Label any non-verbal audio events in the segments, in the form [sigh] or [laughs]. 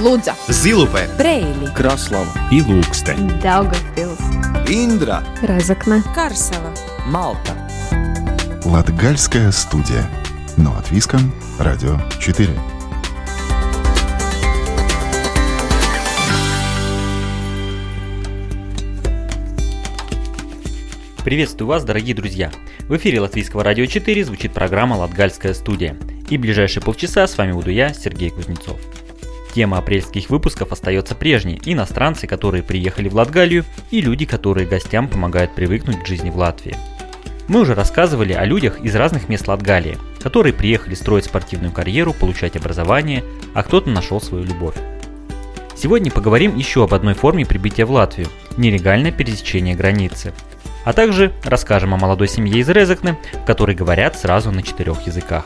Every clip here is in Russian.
Лудза, Зилупе, Брейли, Краслава и Лукстен. Daugavpils, Индра Разокне, Карсела. Малта Латгальская студия. Но от Виском. Радио 4. Приветствую вас, дорогие друзья! В эфире Латвийского радио 4 звучит программа «Латгальская студия». И в ближайшие полчаса с вами буду я, Сергей Кузнецов. Тема апрельских выпусков остается прежней – иностранцы, которые приехали в Латгалию, и люди, которые гостям помогают привыкнуть к жизни в Латвии. Мы уже рассказывали о людях из разных мест Латгалии, которые приехали строить спортивную карьеру, получать образование, а кто-то нашел свою любовь. Сегодня поговорим еще об одной форме прибытия в Латвию – нелегальное пересечение границы. А также расскажем о молодой семье из Резекне, в которой говорят сразу на четырех языках.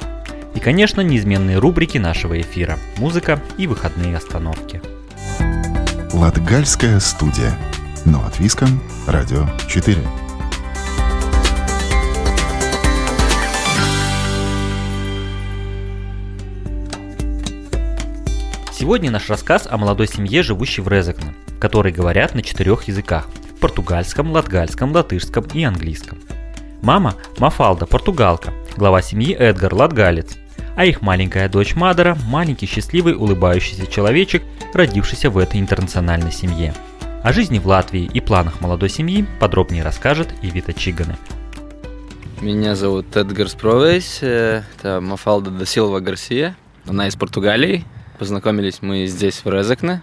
И, конечно, неизменные рубрики нашего эфира – музыка и выходные остановки. Латгальская студия. Но от Виском. Радио 4. Сегодня наш рассказ о молодой семье, живущей в Резекне, в которой говорят на четырех языках – португальском, латгальском, латышском и английском. Мама – Мафалда, португалка, глава семьи Эдгар, латгалец, а их маленькая дочь Мадера – маленький счастливый улыбающийся человечек, родившийся в этой интернациональной семье. О жизни в Латвии и планах молодой семьи подробнее расскажет Ивита Чиганы. Меня зовут Эдгар Спровейс, э, это Мафалда да Силва Гарсия. Она из Португалии. Познакомились мы здесь, в Резекне,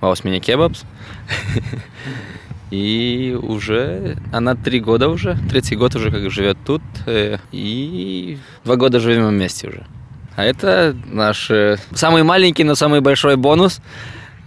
в Аусмине Кебабс. [laughs] И уже она три года уже, третий год уже как живет тут. э, И два года живем вместе уже. А это наш э, самый маленький, но самый большой бонус.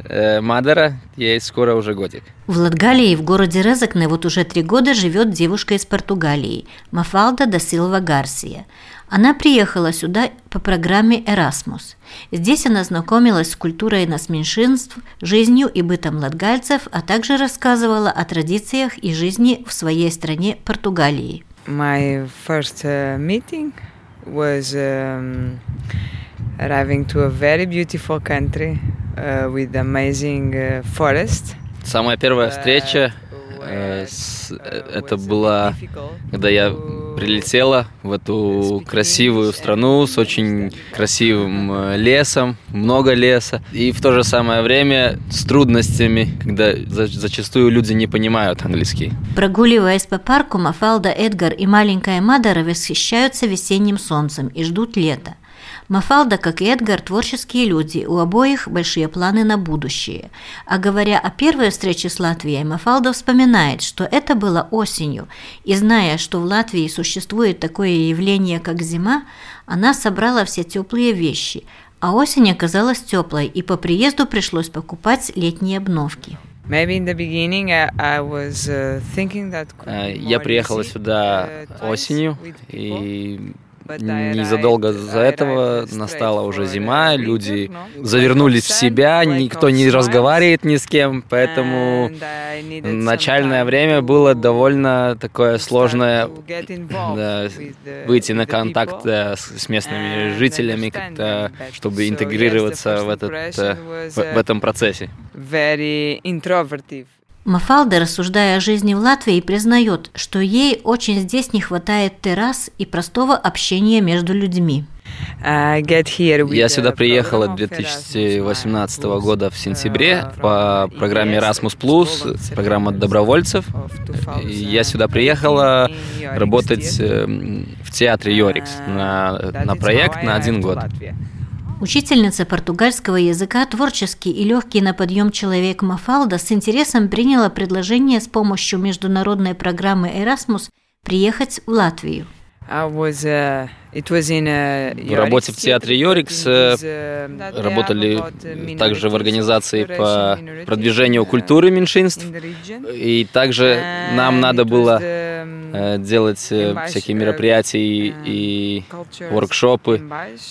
Э, Мадера, ей скоро уже годик. В Латгалии в городе Резекне вот уже три года живет девушка из Португалии Мафалда да Силва Гарсия. Она приехала сюда по программе «Эрасмус». Здесь она знакомилась с культурой нацменьшинств, жизнью и бытом латгальцев, а также рассказывала о традициях и жизни в своей стране Португалии. My first uh, meeting was um, arriving to a very beautiful country uh, with amazing uh, forest. Самая первая встреча э, с- э, это была, когда я прилетела в эту красивую страну с очень красивым э, лесом, много леса, и в то же самое время с трудностями, когда за- зачастую люди не понимают английский. Прогуливаясь по парку, Мафалда, Эдгар и маленькая Мадара восхищаются весенним солнцем и ждут лета. Мафалда, как и Эдгар, творческие люди, у обоих большие планы на будущее. А говоря о первой встрече с Латвией, Мафалда вспоминает, что это было осенью, и зная, что в Латвии существует такое явление, как зима, она собрала все теплые вещи, а осень оказалась теплой, и по приезду пришлось покупать летние обновки. Uh, Э, Я приехала сюда uh, осенью, и незадолго за этого настала уже зима, uh, люди winter, no? завернулись в себя, никто не разговаривает ни с кем, поэтому some начальное время было довольно такое сложное да, выйти на контакт э, с, местными жителями, как-то, better. чтобы интегрироваться в, этот, э, в, uh, этом процессе. very introverted. Мафалда, рассуждая о жизни в Латвии, признает, что ей очень здесь не хватает террас и простого общения между людьми. Я сюда приехала program of 2018 Erasmus года в сентябре uh, по from программе Erasmus+, Volunteer программа добровольцев. я сюда приехала 2018 in York работать эм, в театре Йорикс Uh, на, на проект на один год. Учительница португальского языка, творческий и легкий на подъем человек Мафалда с интересом приняла предложение с помощью международной программы Erasmus приехать в Латвию. I was, uh, it was in, uh, В работе в театре Йорикс, э, uh, Работали также в организации по продвижению культуры меньшинств. in the region. И также нам надо было the, э, делать э, всякие мероприятия и, воркшопы,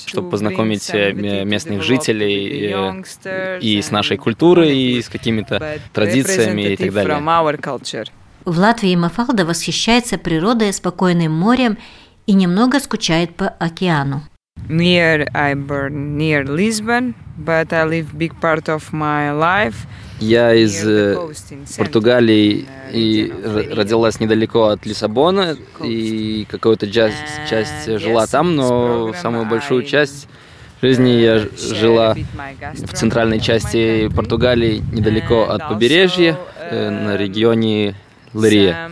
чтобы to познакомить местных жителей и с нашей and культурой, и с какими-то традициями и так далее. В Латвии Мафалда восхищается природой, спокойным морем и немного скучает по океану. Near I born near Lisbon, but I live big part of my life Я из э, Португалии и родилась недалеко от Лиссабона, и какую-то часть, часть жила там, но самую большую часть жизни я жила в центральной части Португалии, недалеко от побережья, э, на регионе Лерия.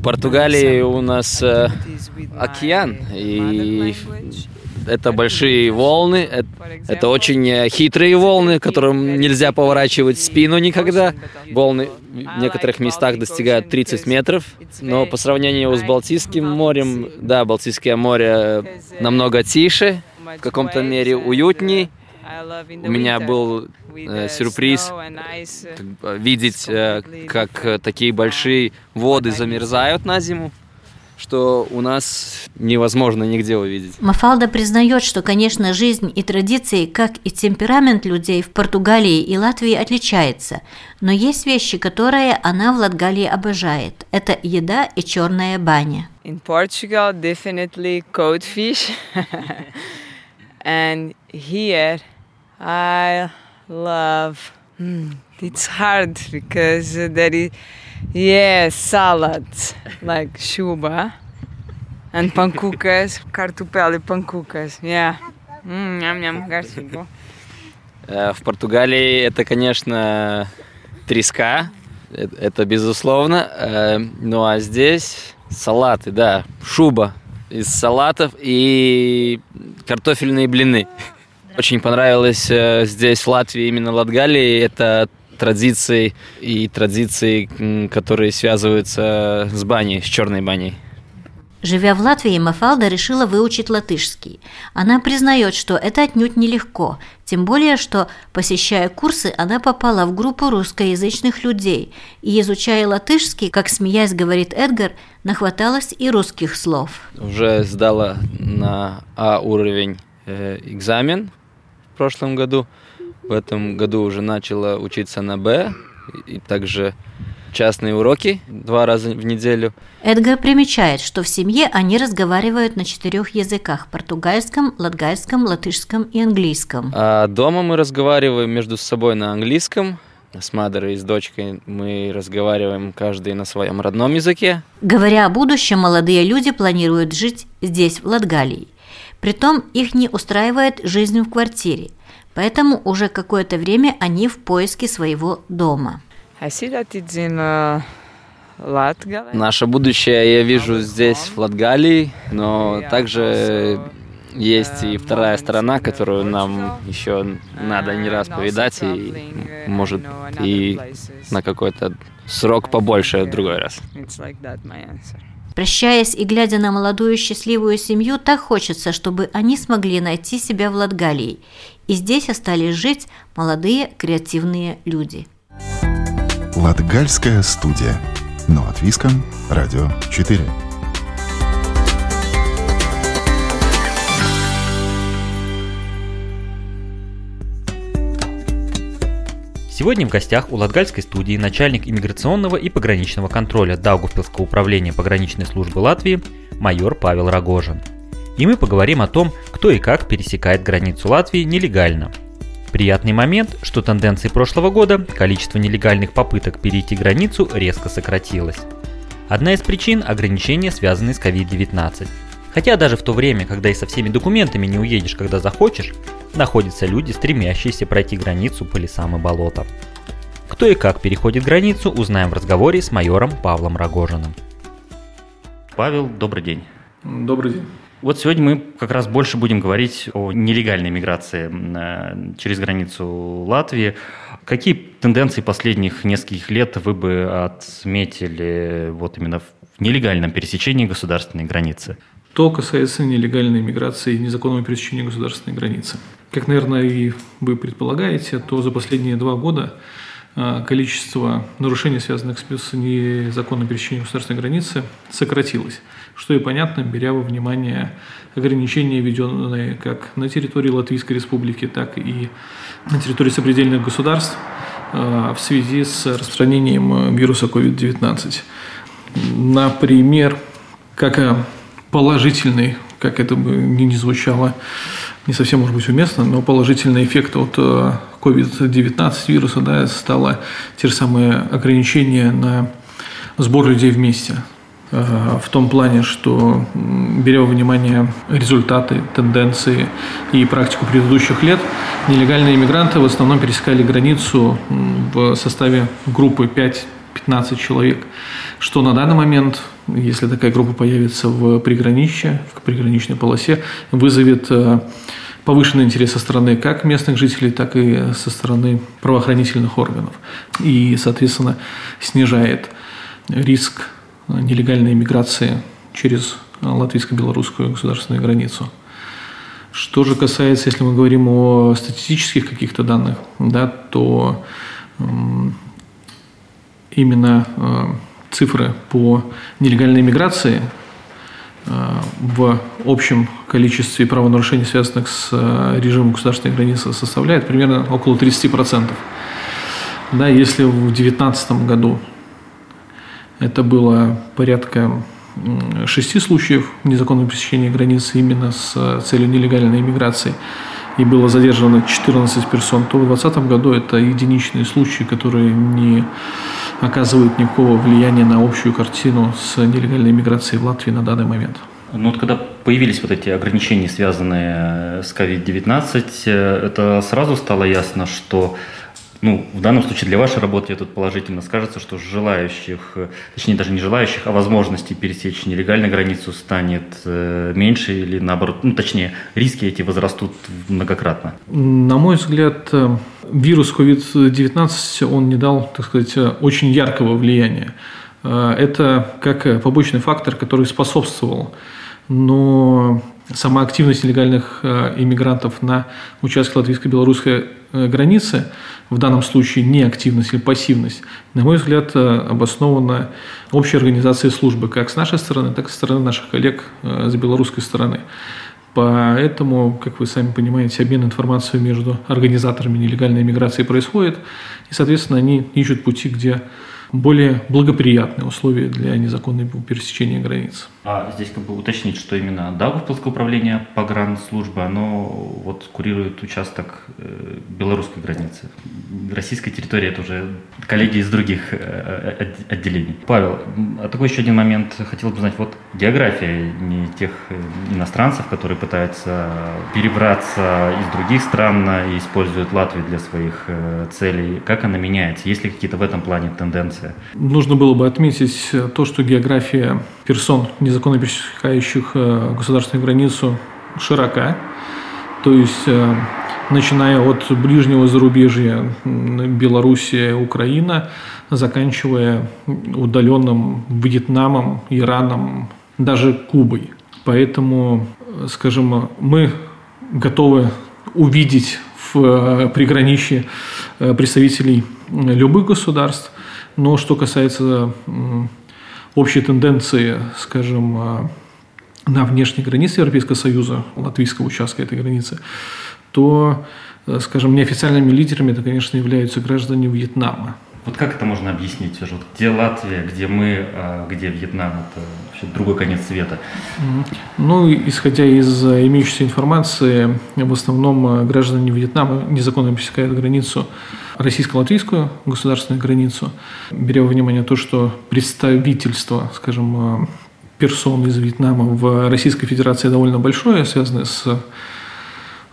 В Португалии у нас э, океан, и это большие волны, это, это очень э, хитрые волны, которым нельзя поворачивать спину никогда. Волны в некоторых местах достигают 30 метров, но по сравнению с Балтийским морем, да, Балтийское море намного тише, в каком-то мере уютней. У меня был э, сюрприз видеть, э, как такие большие воды замерзают на зиму что у нас невозможно нигде увидеть. Мафалда признает, что, конечно, жизнь и традиции, как и темперамент людей в Португалии и Латвии отличается, но есть вещи, которые она в Латгалии обожает. Это еда и черная баня. In Portugal, definitely cold fish. [laughs] And here, I love. Mm, it's hard because there is Yes, salads like shuba and pankukas, картопель и панкукас. Yeah. Mm, ням-ням, гарсиго. Э, в Португалии это, конечно, треска, э, это безусловно. Э, ну а здесь салаты, да, шуба из салатов и картофельные блины. Очень понравилось здесь, в Латвии, именно Латгалии. Это традиции и традиции, которые связываются с баней, с черной баней. Живя в Латвии, Мафалда решила выучить латышский. Она признает, что это отнюдь нелегко, тем более, что, посещая курсы, она попала в группу русскоязычных людей и, изучая латышский, как смеясь говорит Эдгар, нахваталась и русских слов. Уже сдала на А уровень э, экзамен прошлом году – в этом году уже начала учиться на Б, и также частные уроки два раза в неделю. Эдгар примечает, что в семье они разговаривают на четырех языках – португальском, латгальском, латышском и английском. А дома мы разговариваем между собой на английском, с Мадерой и с дочкой мы разговариваем каждый на своем родном языке. Говоря о будущем, молодые люди планируют жить здесь, в Латгалии. Притом их не устраивает жизнь в квартире – Поэтому уже какое-то время они в поиске своего дома. Uh, Наше будущее я вижу здесь, в Латгалии, но также есть и вторая сторона, которую нам еще надо не раз повидать, и может и на какой-то срок побольше в другой раз. Прощаясь и глядя на молодую счастливую семью, так хочется, чтобы они смогли найти себя в Латгалии. И здесь остались жить молодые креативные люди. Латгальская студия. Но от Виском. Радио 4. Сегодня в гостях у Латгальской студии начальник иммиграционного и пограничного контроля Даугавпилского управления пограничной службы Латвии майор Павел Рогожин. И мы поговорим о том, кто и как пересекает границу Латвии нелегально. Приятный момент, что тенденции прошлого года количество нелегальных попыток перейти границу резко сократилось. Одна из причин – ограничения, связанные с COVID-19. Хотя даже в то время, когда и со всеми документами не уедешь, когда захочешь, находятся люди, стремящиеся пройти границу по лесам и болотам. Кто и как переходит границу, узнаем в разговоре с майором Павлом Рогожиным. Павел, добрый день. Добрый день. Вот сегодня мы как раз больше будем говорить о нелегальной миграции э, через границу Латвии. Какие тенденции последних нескольких лет вы бы отметили вот именно в нелегальном пересечении государственной границы? То касается нелегальной миграции и незаконного пересечения государственной границы. Как, наверное, и вы предполагаете, то за последние два года а, количество нарушений, связанных с незаконным пересечением государственной границы, сократилось. Что и понятно, беря во внимание ограничения, введенные как на территории Латвийской Республики, так и на территории сопредельных государств а, в связи с распространением вируса COVID-19. Например, как положительный, как это бы ни звучало, не совсем может быть уместно, но положительный эффект от COVID-19 вируса да, стало те же самые ограничения на сбор людей вместе. Э, в том плане, что беря во внимание результаты, тенденции и практику предыдущих лет, нелегальные иммигранты в основном пересекали границу в составе группы 5-15 человек, что на данный момент, если такая группа появится в приграничье, в приграничной полосе, вызовет э, повышенный интерес со стороны как местных жителей, так и со стороны правоохранительных органов. И, соответственно, снижает риск нелегальной миграции через латвийско-белорусскую государственную границу. Что же касается, если мы говорим о статистических каких-то данных, да, то именно э, цифры по нелегальной миграции э, в общем количестве правонарушений, связанных с э, режимом государственной границы, составляет примерно около 30%. Да, если в 2019 году это было порядка шести случаев незаконного пересечения границы именно с целью нелегальной иммиграции и было задержано 14 персон, то в 2020 году это единичные случаи, которые не оказывают никакого влияния на общую картину с нелегальной иммиграцией в Латвии на данный момент. Ну вот когда появились вот эти ограничения, связанные с COVID-19, э, это сразу стало ясно, что ну, в данном случае для вашей работы тут положительно скажется, что желающих, э, точнее даже не желающих, а возможности пересечь нелегальную границу станет э, меньше или наоборот, ну точнее, риски эти возрастут многократно. На мой взгляд, э, вирус COVID-19, он не дал, так сказать, очень яркого влияния. Это как побочный фактор, который способствовал но сама активность нелегальных иммигрантов на участке латвийско-белорусской границы в данном случае не активность или пассивность, на мой взгляд, э, обоснована общей организацией службы как с нашей стороны, так и со стороны наших коллег э, с белорусской стороны. Поэтому, как вы сами понимаете, обмен информацией между организаторами нелегальной миграции происходит, и, соответственно, они ищут пути, где более благоприятные условия для незаконного пересечения границ. А здесь как бы уточнить, что именно Даугавпилское управление погранслужбы, оно вот курирует участок э, белорусской границы. Российская территория это уже коллеги из других э, отделений. Павел, а такой еще один момент хотел бы знать. Вот география не тех э, иностранцев, которые пытаются перебраться из других стран и используют Латвию для своих целей, как она меняется? Есть ли какие-то в этом плане тенденции? Нужно было бы отметить то, что география персон незаконно пересекающих э, государственную границу широка. То есть, э, начиная от ближнего зарубежья Белоруссия, Украина, заканчивая удаленным Вьетнамом, Ираном, даже Кубой. Поэтому, скажем, мы готовы увидеть в э, приграничье представителей любых государств, но что касается общие тенденции, скажем, а, на внешней границе Европейского Союза, латвийского участка этой границы, то, э, скажем, неофициальными лидерами это, конечно, являются граждане Вьетнама. Вот как это можно объяснить? Вот где Латвия, где мы, а где Вьетнам? Это вообще другой конец света. Ну, исходя из э, имеющейся информации, в основном э, граждане Вьетнама незаконно пересекают границу российско-латвийскую государственную границу, беря во внимание то, что представительство, скажем, э, персон из Вьетнама в Российской Федерации довольно большое, связанное с,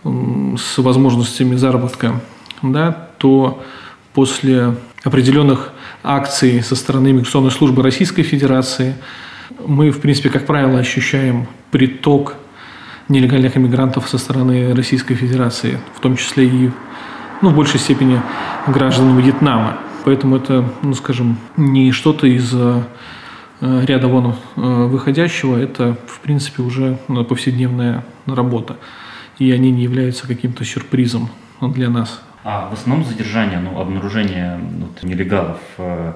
с возможностями заработка, да, то после определенных акций со стороны миграционной службы Российской Федерации мы, в принципе, как правило, ощущаем приток нелегальных иммигрантов со стороны Российской Федерации, в том числе и ну, в большей степени граждан Вьетнама. Поэтому это, ну, скажем, не что-то из э, ряда вон э, выходящего, это, в принципе, уже ну, повседневная работа. И они не являются каким-то сюрпризом для нас. А в основном задержание, ну, обнаружение вот, нелегалов, э,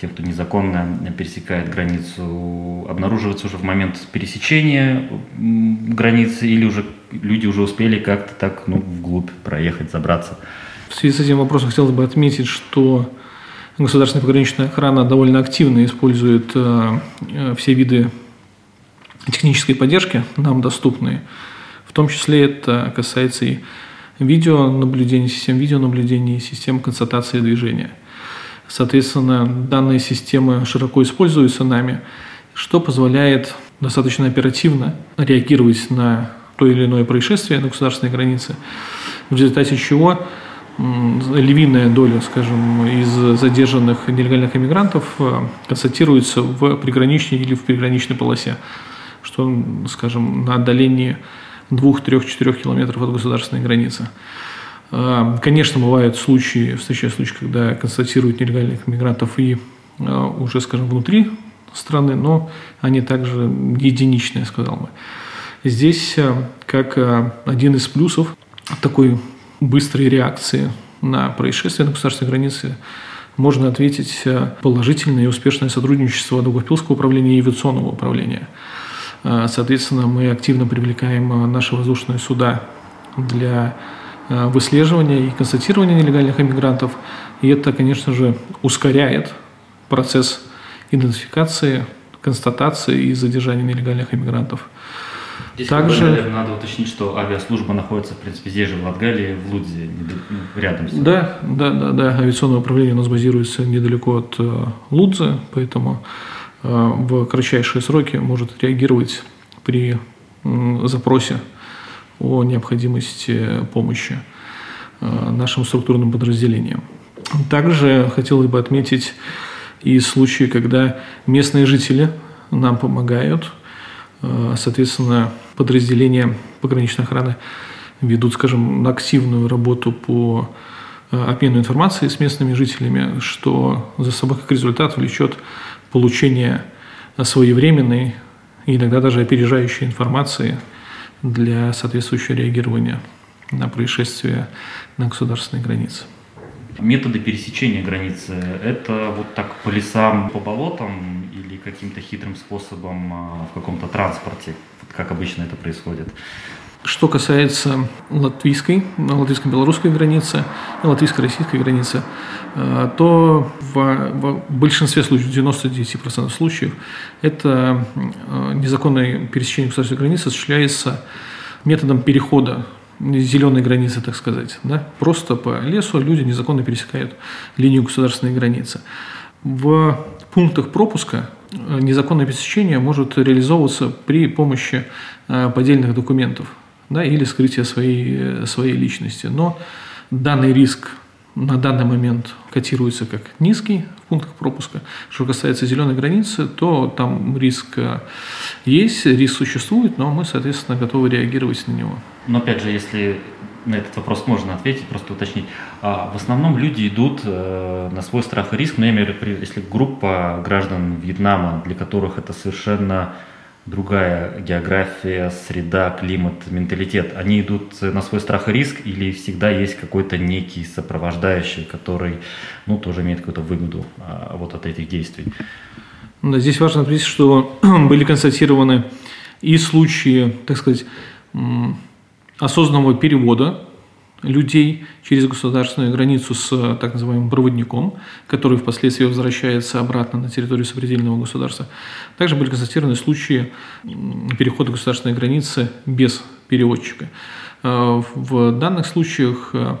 тех, кто незаконно пересекает границу, обнаруживается уже в момент пересечения границы или уже люди уже успели как-то так ну, вглубь проехать, забраться? В связи с этим вопросом хотелось бы отметить, что государственная пограничная охрана довольно активно использует э, все виды технической поддержки, нам доступные – том числе это касается и видеонаблюдения, систем видеонаблюдения и систем констатации движения. Соответственно, данные системы широко используются нами, что позволяет достаточно оперативно реагировать на то или иное происшествие на государственной границе, в результате чего львиная доля, скажем, из задержанных нелегальных иммигрантов э, констатируется в приграничной или в приграничной полосе, что, скажем, на отдалении 2-3-4 километров от государственной границы. Э, конечно, бывают случаи, встречаются случаи, когда констатируют нелегальных иммигрантов и э, уже, скажем, внутри страны, но они также единичные, сказал бы. Здесь, как один из плюсов такой быстрой реакции на происшествия на государственной границе можно ответить положительное и успешное сотрудничество Долгопилского управления и авиационного управления. Э, соответственно, мы активно привлекаем э, наши воздушные суда для выслеживания и констатирования нелегальных иммигрантов. И это, конечно же, ускоряет процесс идентификации, констатации и задержания нелегальных иммигрантов. Здесь, Также... наверное, надо уточнить, что авиаслужба находится, в принципе, здесь же, в Латгалии, в Лудзе, ну, рядом с Да, да, да, да. Авиационное управление у нас базируется недалеко от э, Лудзы, поэтому в кратчайшие сроки может реагировать при запросе о необходимости помощи э, нашим структурным подразделениям. Также хотелось бы отметить и случаи, когда местные жители нам помогают – Э, соответственно, подразделения пограничной охраны ведут, скажем, активную работу по э, обмену информацией с местными жителями, что за собой как результат влечет получение своевременной иногда даже опережающей информации для соответствующего реагирования на происшествия на государственной границе. Методы пересечения границы – это вот так по лесам, по болотам или каким-то хитрым способом а, в каком-то транспорте, как обычно это происходит? Что касается латвийской, латвийско-белорусской границы латвийско-российской границы, а, то в, в большинстве случаев, 99% случаев, это а, незаконное пересечение государственной границы осуществляется методом перехода зеленой границы, так сказать. Да? Просто по лесу люди незаконно пересекают линию государственной границы. В пунктах пропуска э, незаконное пересечение может реализовываться при помощи э, поддельных документов да, или скрытия своей, э, своей личности. Но данный риск на данный момент котируется как низкий в пунктах пропуска. Что касается зеленой границы, то там риск есть, риск существует, но мы, соответственно, готовы реагировать на него. Но опять же, если на этот вопрос можно ответить, просто уточнить. А в основном люди идут э, на свой страх и риск, но я имею в виду, если группа граждан Вьетнама, для которых это совершенно другая география, среда, климат, менталитет, они идут на свой страх и риск или всегда есть какой-то некий сопровождающий, который ну, тоже имеет какую-то выгоду а, вот от этих действий? Да, здесь важно отметить, что [clears throat] были констатированы и случаи, так сказать, осознанного перевода людей через государственную границу с так называемым проводником, который впоследствии возвращается обратно на территорию сопредельного государства. Также были констатированы случаи перехода государственной границы без переводчика. Э, в данных случаях э,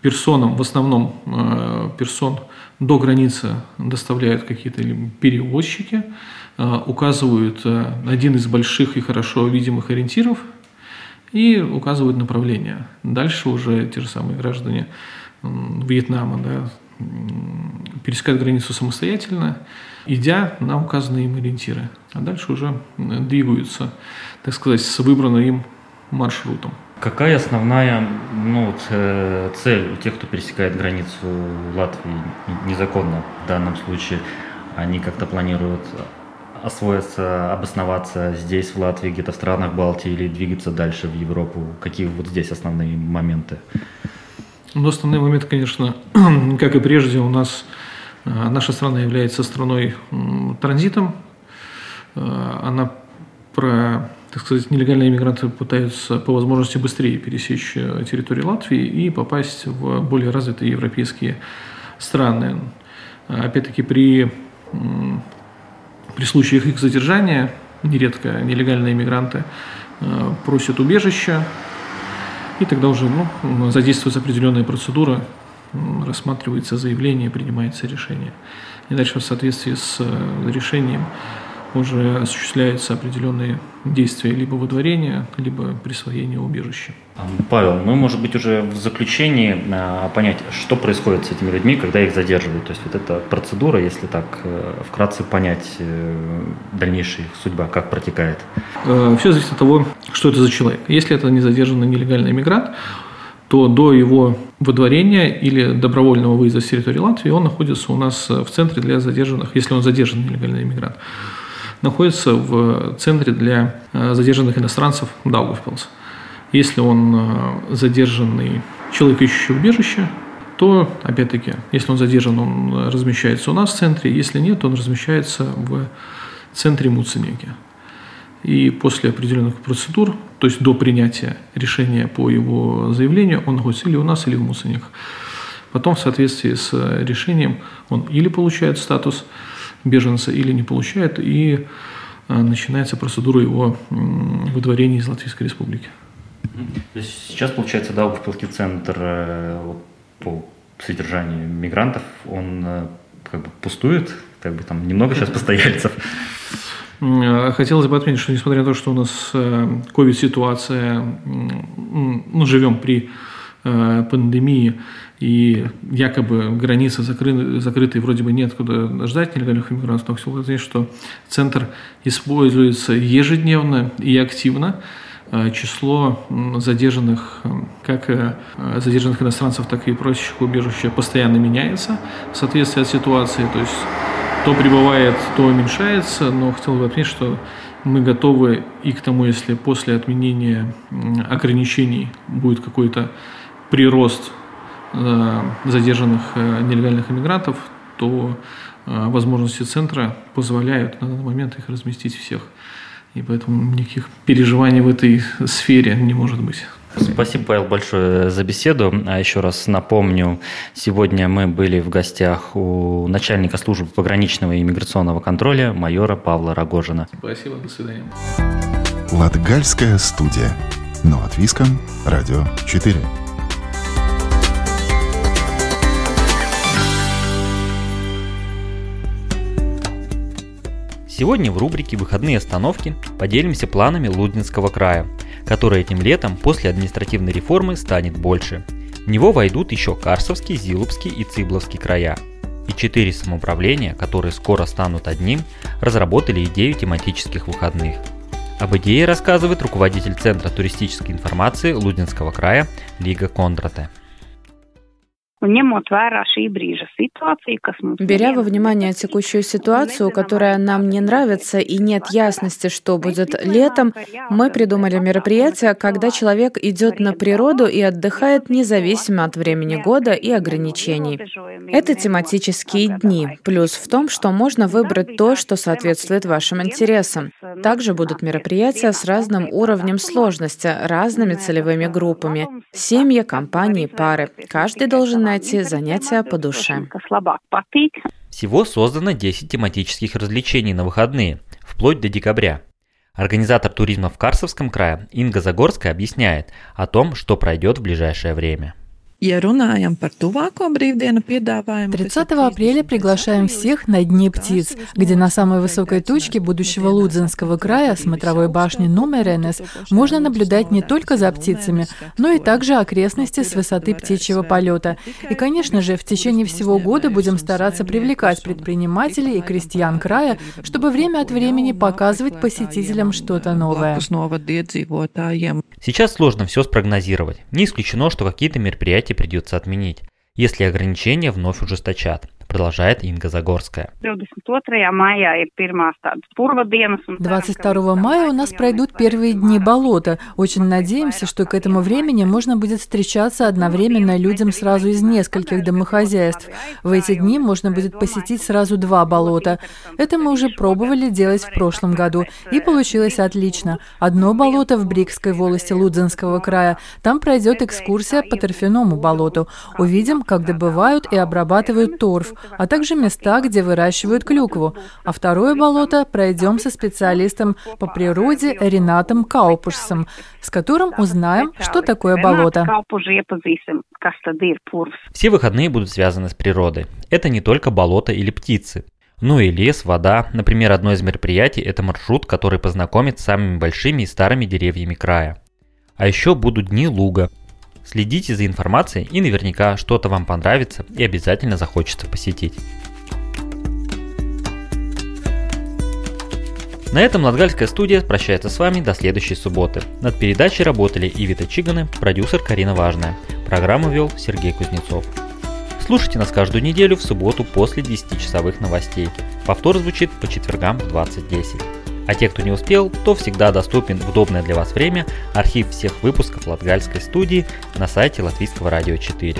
персонам, в основном э, персон до границы доставляют какие-то перевозчики, указывают один из больших и хорошо видимых ориентиров – и указывают направление. Дальше уже те же самые граждане Вьетнама да, пересекают границу самостоятельно, идя на указанные им ориентиры. А дальше уже двигаются, так сказать, с выбранным им маршрутом. Какая основная ну, э, цель у тех, кто пересекает границу Латвии незаконно в данном случае? Они как-то планируют освоиться, обосноваться здесь, в Латвии, где-то в странах Балтии, или двигаться дальше в Европу? Какие вот здесь основные моменты? Ну, основные моменты, конечно, [clears throat] как и прежде, у нас э, наша страна является страной транзитом. Э, она про, так сказать, нелегальные иммигранты пытаются по возможности быстрее пересечь э, территорию Латвии и попасть в более развитые европейские страны. Опять-таки при при случаях их задержания, нередко нелегальные иммигранты просит убежища, и тогда уже ну, задействуется определенная процедура, рассматривается заявление, принимается решение. И дальше в соответствии с решением уже осуществляются определенные действия либо выдворения, либо присвоения убежища. Павел, ну, может быть, уже в заключении а, понять, что происходит с этими людьми, когда их задерживают. То есть вот эта процедура, если так э, вкратце понять э, дальнейшая их судьба, как протекает. Э, Все зависит от того, что это за человек. Если это не задержанный нелегальный мигрант, то до его выдворения или добровольного выезда с территории Латвии он находится у нас в центре для задержанных, если он задержан нелегальный иммигрант находится в центре для э, задержанных иностранцев Даугавпилс. Если он э, задержанный человек, ищущий убежище, то, опять-таки, если он задержан, он размещается у нас в центре, если нет, он размещается в центре Муцинеки. И после определенных процедур, то есть до принятия решения по его заявлению, он находится или у нас, или в Муцинеках. Потом, в соответствии с решением, он или получает статус беженца или не получает, и а, начинается процедура его выдворения из Латвийской Республики. То есть сейчас, получается, да, Даугавпилский центр э, по содержанию мигрантов, он э, как бы пустует, как бы там немного сейчас постояльцев. Хотелось бы отметить, что несмотря на то, что у нас э, ковид-ситуация, ну, живем при пандемии, и якобы границы закрыты, закрыты вроде бы нет куда ждать нелегальных иммигрантов, но хотел сказать, что центр используется ежедневно и активно. Э, число задержанных, как э, задержанных иностранцев, так и просящих убежища постоянно меняется в соответствии с ситуацией, то есть то прибывает, то уменьшается, но хотел бы отметить, что мы готовы и к тому, если после отменения ограничений будет какой-то прирост задержанных э, нелегальных иммигрантов, то э, возможности центра позволяют на данный момент их разместить всех. И поэтому никаких переживаний в этой сфере не может быть. Спасибо, Павел, большое за беседу. А еще раз напомню, сегодня мы были в гостях у начальника службы пограничного и иммиграционного контроля майора Павла Рогожина. Спасибо, до свидания. Латгальская студия. Но от Виском, Радио 4. Сегодня в рубрике «Выходные остановки» поделимся планами Лудинского края, который этим летом после административной реформы станет больше. В него войдут еще Карсовский, Зилупский и Цибловский края. И четыре самоуправления, которые скоро станут одним, разработали идею тематических выходных. Об идее рассказывает руководитель Центра туристической информации Лудинского края Лига Кондрате. Беря во внимание текущую ситуацию, которая нам не нравится и нет ясности, что будет летом, мы придумали мероприятие, когда человек идет на природу и отдыхает независимо от времени года и ограничений. Это тематические дни, плюс в том, что можно выбрать то, что соответствует вашим интересам. Также будут мероприятия с разным уровнем сложности, разными целевыми группами, семьи, компании, пары. Каждый должен найти занятия по душе. Всего создано 10 тематических развлечений на выходные, вплоть до декабря. Организатор туризма в Карсовском крае Инга Загорская объясняет о том, что пройдет в ближайшее время. 30 апреля приглашаем всех на Дни птиц, где на самой высокой точке будущего Лудзенского края, смотровой башни Нумеренес, можно наблюдать не только за птицами, но и также окрестности с высоты птичьего полета. И, конечно же, в течение всего года будем стараться привлекать предпринимателей и крестьян края, чтобы время от времени показывать посетителям что-то новое. Сейчас сложно все спрогнозировать. Не исключено, что какие-то мероприятия придется отменить, если ограничения вновь ужесточат продолжает Инга Загорская. 22 мая у нас пройдут первые дни болота. Очень надеемся, что к этому времени можно будет встречаться одновременно людям сразу из нескольких домохозяйств. В эти дни можно будет посетить сразу два болота. Это мы уже пробовали делать в прошлом году, и получилось отлично. Одно болото в Брикской волости Лудзенского края. Там пройдет экскурсия по торфяному болоту. Увидим, как добывают и обрабатывают торф. А также места, где выращивают клюкву. А второе болото пройдем со специалистом по природе Ренатом Каупушсом, с которым узнаем, что такое болото. Все выходные будут связаны с природой. Это не только болото или птицы. Ну и лес, вода. Например, одно из мероприятий – это маршрут, который познакомит с самыми большими и старыми деревьями края. А еще будут дни луга. Следите за информацией и наверняка что-то вам понравится и обязательно захочется посетить. На этом Латгальская студия прощается с вами до следующей субботы. Над передачей работали Ивита Чиганы, продюсер Карина Важная. Программу вел Сергей Кузнецов. Слушайте нас каждую неделю в субботу после 10-часовых новостей. Повтор звучит по четвергам в 20.10. А те, кто не успел, то всегда доступен в удобное для вас время архив всех выпусков Латгальской студии на сайте Латвийского радио 4.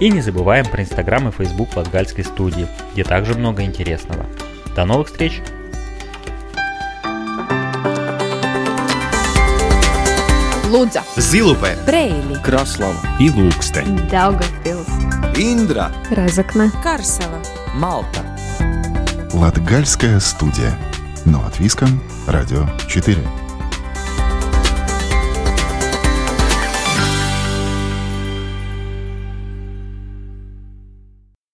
И не забываем про Инстаграм и Фейсбук Латгальской студии, где также много интересного. До новых встреч! Лудза, Зилупе, Брейли, Краслава и Ilūksteņa, Daugavpils, Индра, Разокна, Карсела, Малта. Латгальская студия. Но от Виском, Радио 4.